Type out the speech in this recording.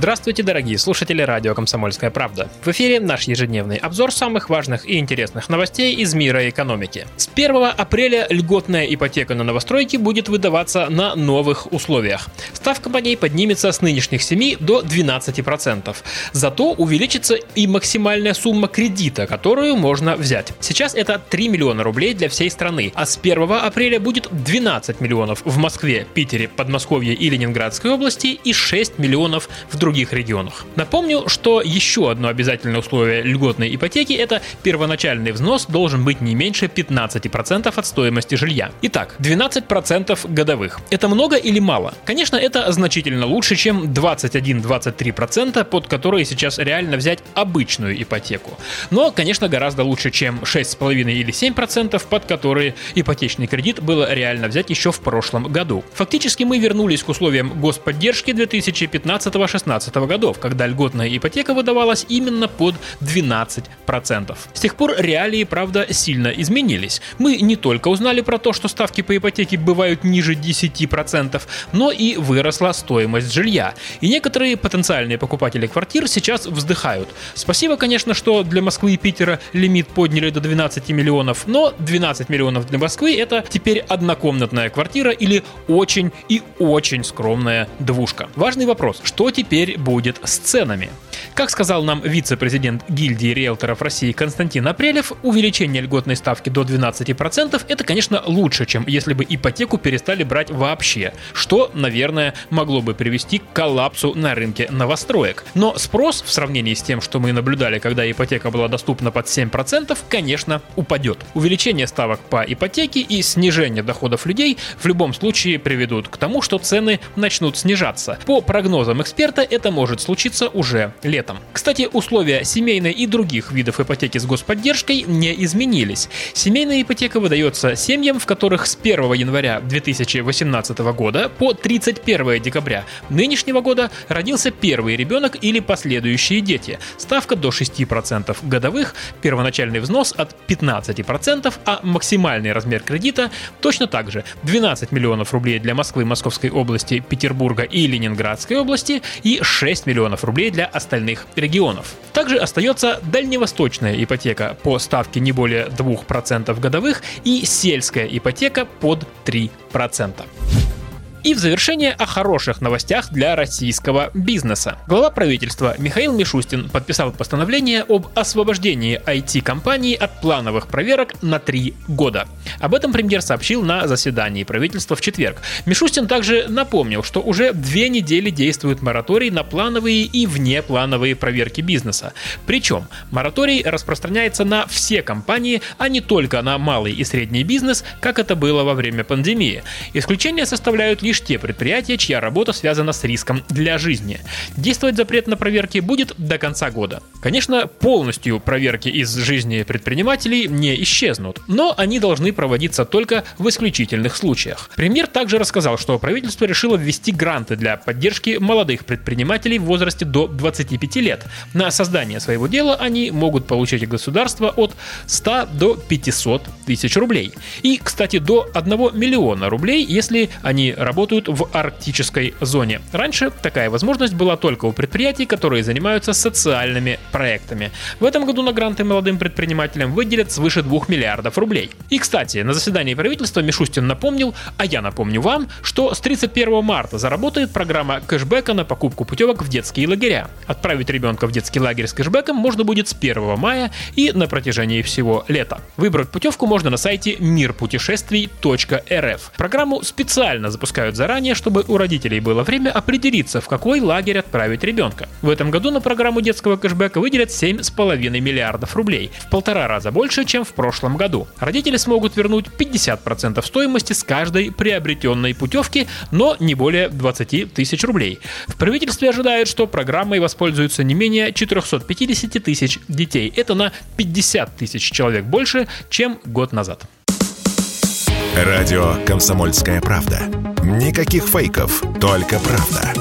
Здравствуйте, дорогие слушатели радио «Комсомольская правда». В эфире наш ежедневный обзор самых важных и интересных новостей из мира экономики. С 1 апреля льготная ипотека на новостройки будет выдаваться на новых условиях. Ставка по ней поднимется с нынешних 7 до 12%. Зато увеличится и максимальная сумма кредита, которую можно взять. Сейчас это 3 миллиона рублей для всей страны, а с 1 апреля будет 12 миллионов в Москве, Питере, Подмосковье и Ленинградской области и 6 миллионов в других других регионах. Напомню, что еще одно обязательное условие льготной ипотеки – это первоначальный взнос должен быть не меньше 15% от стоимости жилья. Итак, 12% годовых. Это много или мало? Конечно, это значительно лучше, чем 21-23%, под которые сейчас реально взять обычную ипотеку. Но, конечно, гораздо лучше, чем 6,5 или 7%, под которые ипотечный кредит было реально взять еще в прошлом году. Фактически мы вернулись к условиям господдержки 2015-16 2017 годов, когда льготная ипотека выдавалась именно под 12%. С тех пор реалии, правда, сильно изменились. Мы не только узнали про то, что ставки по ипотеке бывают ниже 10%, но и выросла стоимость жилья. И некоторые потенциальные покупатели квартир сейчас вздыхают. Спасибо, конечно, что для Москвы и Питера лимит подняли до 12 миллионов, но 12 миллионов для Москвы это теперь однокомнатная квартира или очень и очень скромная двушка. Важный вопрос, что теперь теперь будет с ценами. Как сказал нам вице-президент гильдии риэлторов России Константин Апрелев, увеличение льготной ставки до 12% это, конечно, лучше, чем если бы ипотеку перестали брать вообще, что, наверное, могло бы привести к коллапсу на рынке новостроек. Но спрос в сравнении с тем, что мы наблюдали, когда ипотека была доступна под 7%, конечно, упадет. Увеличение ставок по ипотеке и снижение доходов людей в любом случае приведут к тому, что цены начнут снижаться. По прогнозам эксперта, это может случиться уже летом. Кстати, условия семейной и других видов ипотеки с господдержкой не изменились. Семейная ипотека выдается семьям, в которых с 1 января 2018 года по 31 декабря нынешнего года родился первый ребенок или последующие дети. Ставка до 6% годовых, первоначальный взнос от 15%, а максимальный размер кредита точно так же 12 миллионов рублей для Москвы, Московской области, Петербурга и Ленинградской области и 6 миллионов рублей для остальных регионов. Также остается дальневосточная ипотека по ставке не более 2% годовых и сельская ипотека под 3%. И в завершение о хороших новостях для российского бизнеса. Глава правительства Михаил Мишустин подписал постановление об освобождении IT-компаний от плановых проверок на три года. Об этом премьер сообщил на заседании правительства в четверг. Мишустин также напомнил, что уже две недели действует мораторий на плановые и внеплановые проверки бизнеса. Причем мораторий распространяется на все компании, а не только на малый и средний бизнес, как это было во время пандемии. Исключения составляют лишь лишь те предприятия, чья работа связана с риском для жизни. Действовать запрет на проверки будет до конца года. Конечно, полностью проверки из жизни предпринимателей не исчезнут, но они должны проводиться только в исключительных случаях. Премьер также рассказал, что правительство решило ввести гранты для поддержки молодых предпринимателей в возрасте до 25 лет. На создание своего дела они могут получить от государства от 100 до 500 тысяч рублей. И, кстати, до 1 миллиона рублей, если они работают работают в арктической зоне. Раньше такая возможность была только у предприятий, которые занимаются социальными проектами. В этом году на гранты молодым предпринимателям выделят свыше 2 миллиардов рублей. И, кстати, на заседании правительства Мишустин напомнил, а я напомню вам, что с 31 марта заработает программа кэшбэка на покупку путевок в детские лагеря. Отправить ребенка в детский лагерь с кэшбэком можно будет с 1 мая и на протяжении всего лета. Выбрать путевку можно на сайте мирпутешествий.рф. Программу специально запускают объявляют заранее, чтобы у родителей было время определиться, в какой лагерь отправить ребенка. В этом году на программу детского кэшбэка выделят 7,5 миллиардов рублей, в полтора раза больше, чем в прошлом году. Родители смогут вернуть 50% стоимости с каждой приобретенной путевки, но не более 20 тысяч рублей. В правительстве ожидают, что программой воспользуются не менее 450 тысяч детей. Это на 50 тысяч человек больше, чем год назад. Радио «Комсомольская правда» Никаких фейков, только правда.